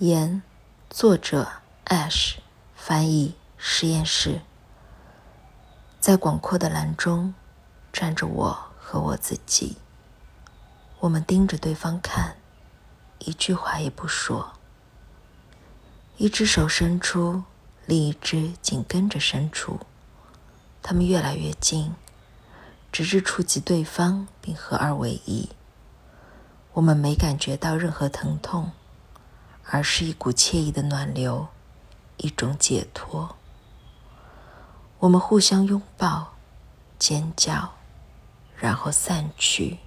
言，作者 Ash，翻译实验室。在广阔的蓝中，站着我和我自己。我们盯着对方看，一句话也不说。一只手伸出，另一只紧跟着伸出，他们越来越近，直至触及对方并合二为一。我们没感觉到任何疼痛。而是一股惬意的暖流，一种解脱。我们互相拥抱，尖叫，然后散去。